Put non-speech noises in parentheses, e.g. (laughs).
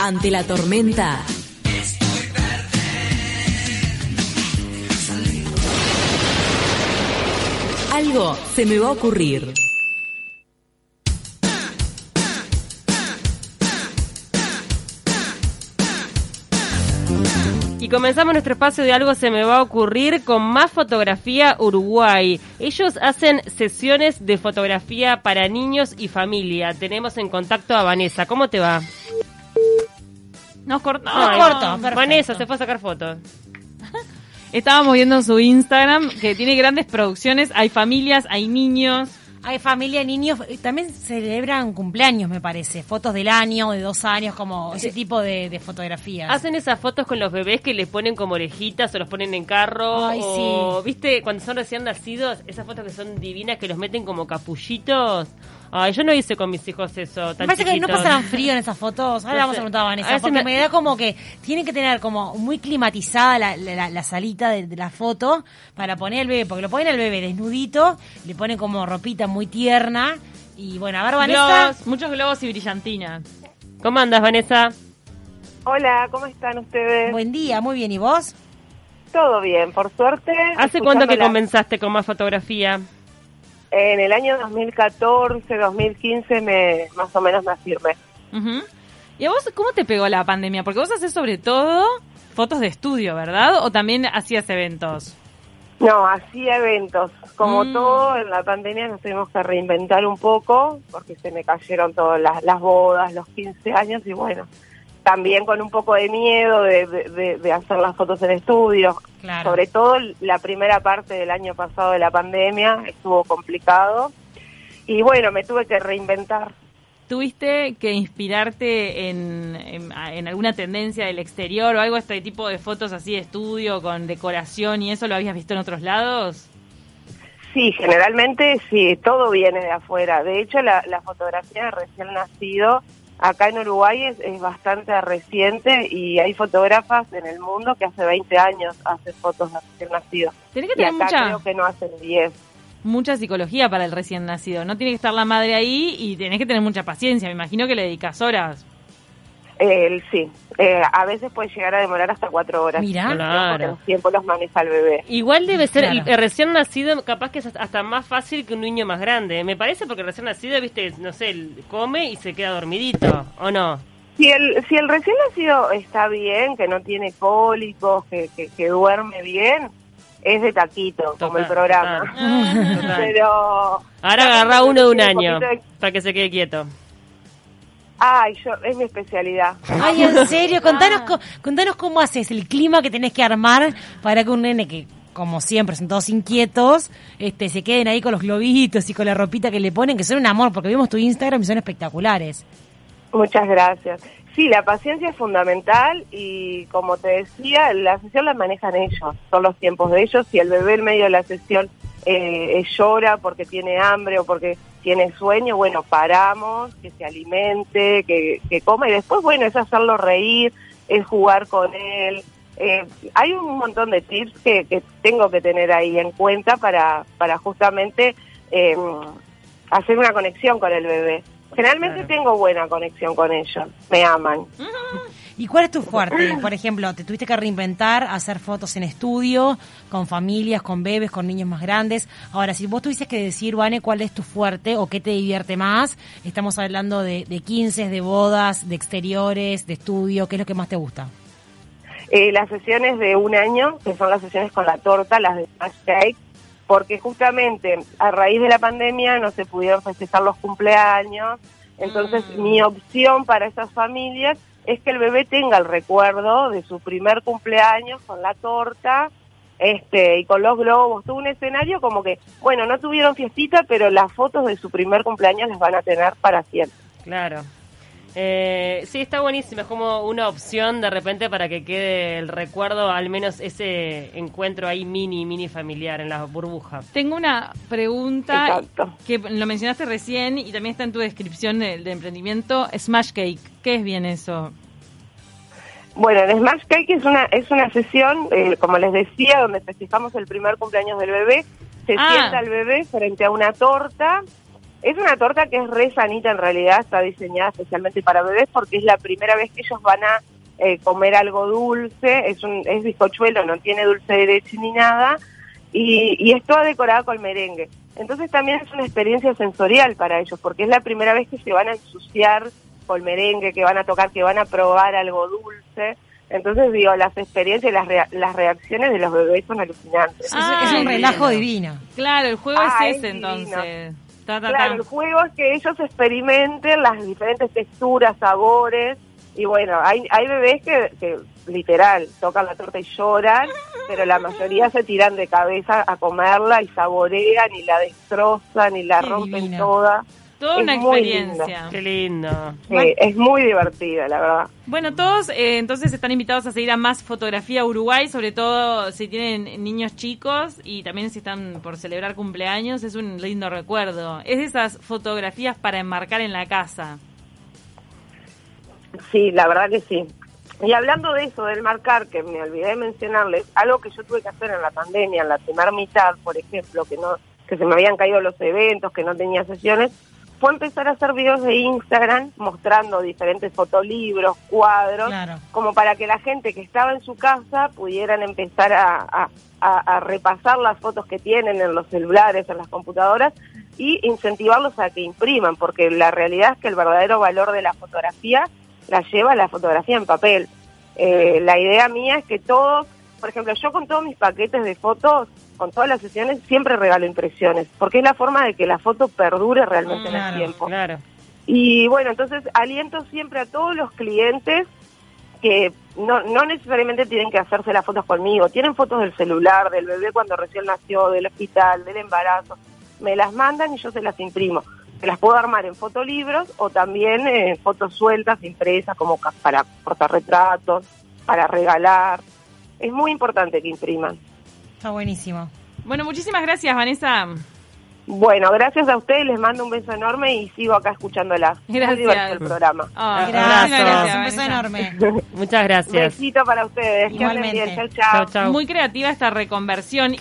Ante la tormenta. Algo se me va a ocurrir. Y comenzamos nuestro espacio de algo se me va a ocurrir con más fotografía Uruguay. Ellos hacen sesiones de fotografía para niños y familia. Tenemos en contacto a Vanessa. ¿Cómo te va? Nos cortó. Nos cortó, perfecto. Vanessa se fue a sacar fotos. Estábamos viendo en su Instagram que tiene grandes producciones. Hay familias, hay niños. Hay familia, niños, también celebran cumpleaños, me parece. Fotos del año, de dos años, como ese tipo de, de fotografías. Hacen esas fotos con los bebés que les ponen como orejitas o los ponen en carro. Ay, o, sí. ¿viste? Cuando son recién nacidos, esas fotos que son divinas que los meten como capullitos. Ay, yo no hice con mis hijos eso. Me parece que no pasarán frío en esas fotos. Ahora No vamos a preguntar a A Vanessa. veces Porque me- me... da como que tienen que tener como muy climatizada la, la- la salita de, de la foto para poner el bebé. Porque lo ponen al bebé desnudito, le ponen como ropita muy tierna. Y bueno, a ver, Vanessa. Globos, muchos globos y brillantinas. ¿Cómo andas, Vanessa? Hola, ¿cómo están ustedes? Buen día, muy bien. ¿Y vos? Todo bien, por suerte. ¿Hace cuánto que comenzaste con más fotografía? En el año 2014, 2015, me, más o menos me afirmé. Ujú. ¿Y a vos cómo te pegó la pandemia? Porque vos haces sobre todo fotos de estudio, ¿verdad? ¿O también hacías eventos? No, hacía eventos. Como Mm. todo, en la pandemia nos tuvimos que reinventar un poco, porque se me cayeron todas las, las bodas, los 15 años, y bueno, también con un poco de miedo de, de- hacer las fotos en estudio. Claro. Sobre todo la primera parte del año pasado de la pandemia estuvo complicado. Y bueno, me tuve que reinventar. ¿Tuviste que inspirarte en, en- en alguna tendencia del exterior o algo, este tipo de fotos así de estudio con decoración y eso lo habías visto en otros lados? Sí, generalmente sí, todo viene de afuera. De hecho, la, la fotografía de recién nacido acá en Uruguay es, es bastante reciente y hay fotógrafas en el mundo que hace 20 años hacen fotos de recién nacido. Tenés que Y tener acá mucha, creo que no hacen 10. Mucha psicología para el recién nacido. No tiene que estar la madre ahí y tenés que tener mucha paciencia. Me imagino que le dedicas horas. Eh, sí, eh, a veces puede llegar a demorar hasta cuatro horas. Mirá. Claro. Los tiempos los maneja el bebé. Igual debe ser, Claro. el, el recién nacido capaz que es hasta más fácil que un niño más grande. Me parece porque el recién nacido, viste, no sé, come y se queda dormidito, ¿o no? Si el, si el recién nacido está bien, que no tiene cólicos, que, que, que duerme bien, es de taquito, como el programa. total, total. Pero Ahora agarra uno de un año de- para que se quede quieto. Ay, yo, es mi especialidad. Ay, en (laughs) serio, contanos, co- contanos cómo haces el clima que tenés que armar para que un nene que, como siempre, son todos inquietos, este, se queden ahí con los globitos y con la ropita que le ponen, que son un amor, porque vimos tu Instagram y son espectaculares. Muchas gracias. Sí, la paciencia es fundamental y como te decía, la sesión la manejan ellos, son los tiempos de ellos. Si el bebé en medio de la sesión eh, llora porque tiene hambre o porque tiene sueño, bueno, paramos, que se alimente, que, que coma y después, bueno, es hacerlo reír, es jugar con él. Eh, hay un montón de tips que, que tengo que tener ahí en cuenta para, para justamente eh, hacer una conexión con el bebé. Generalmente Claro. tengo buena conexión con ellos, me aman. ¿Y cuál es tu fuerte? Por ejemplo, te tuviste que reinventar, hacer fotos en estudio, con familias, con bebés, con niños más grandes. Ahora, si vos tuvieses que decir, Vane, cuál es tu fuerte o qué te divierte más, estamos hablando de, de 15, de bodas, de exteriores, de estudio, ¿qué es lo que más te gusta? Eh, las sesiones de un año, que son las sesiones con la torta, las de Smash Cake, porque justamente a raíz de la pandemia no se pudieron festejar los cumpleaños, entonces mi opción para esas familias es que el bebé tenga el recuerdo de su primer cumpleaños con la torta este y con los globos, todo un escenario como que, bueno, no tuvieron fiestita, pero las fotos de su primer cumpleaños las van a tener para siempre. Claro. Eh, sí, está buenísimo. Es como una opción de repente para que quede el recuerdo, al menos ese encuentro ahí mini, mini familiar en la burbuja. Tengo una pregunta Exacto. que lo mencionaste recién y también está en tu descripción de, de emprendimiento, Smash Cake. ¿Qué es bien eso? Bueno, el Smash Cake es una, es una sesión, eh, como les decía, donde festejamos el primer cumpleaños del bebé. Se Ah. sienta el bebé frente a una torta Es una torta que es re sanita en realidad, está diseñada especialmente para bebés porque es la primera vez que ellos van a eh, comer algo dulce, es un es bizcochuelo, no tiene dulce de leche ni nada, y, y es toda decorada con merengue. Entonces también es una experiencia sensorial para ellos, porque es la primera vez que se van a ensuciar con merengue, que van a tocar, que van a probar algo dulce. Entonces digo, las experiencias y las, rea- las reacciones de los bebés son alucinantes. Es, Ah, es un divino. relajo divino. Claro, el juego Ah, es es ese divino. entonces. Ta, ta, Claro, el juego es que ellos experimenten las diferentes texturas, sabores, y bueno, hay, hay bebés que, que literal tocan la torta y lloran, pero la mayoría se tiran de cabeza a comerla y saborean y la destrozan y la Qué rompen toda. Toda es una muy experiencia. Qué lindo. Sí, es muy divertida, la verdad. Bueno, todos eh, entonces están invitados a seguir a Más Fotografía Uruguay, sobre todo si tienen niños chicos y también si están por celebrar cumpleaños, es un lindo recuerdo. Es de esas fotografías para enmarcar en la casa. Sí, la verdad que sí. Y hablando de eso, del marcar, que me olvidé de mencionarles, algo que yo tuve que hacer en la pandemia, en la primera mitad, por ejemplo, que no que se me habían caído los eventos, que no tenía sesiones, fue empezar a hacer videos de Instagram mostrando diferentes fotolibros, cuadros, Claro. como para que la gente que estaba en su casa pudieran empezar a, a- a- a repasar las fotos que tienen en los celulares, en las computadoras y incentivarlos a que impriman, porque la realidad es que el verdadero valor de la fotografía la lleva la fotografía en papel. Eh, la idea mía es que todos, por ejemplo, yo con todos mis paquetes de fotos, con todas las sesiones, siempre regalo impresiones, porque es la forma de que la foto perdure realmente en el tiempo. Claro. Y bueno, entonces aliento siempre a todos los clientes que no, no necesariamente tienen que hacerse las fotos conmigo, tienen fotos del celular, del bebé cuando recién nació, del hospital, del embarazo, me las mandan y yo se las imprimo. Se las puedo armar en fotolibros o también en fotos sueltas, impresas, como para portarretratos, para regalar. Es muy importante que impriman. Está buenísimo. Bueno, muchísimas gracias, Vanessa. Bueno, gracias a ustedes, les mando un beso enorme y sigo acá escuchándola. Gracias. El programa. Ah, Gracias, muchísimas Abrazo. un beso enorme. Muchas gracias. Besito para ustedes. Igualmente. bien. Chau, chau. Chau, chau. Muy creativa esta reconversión.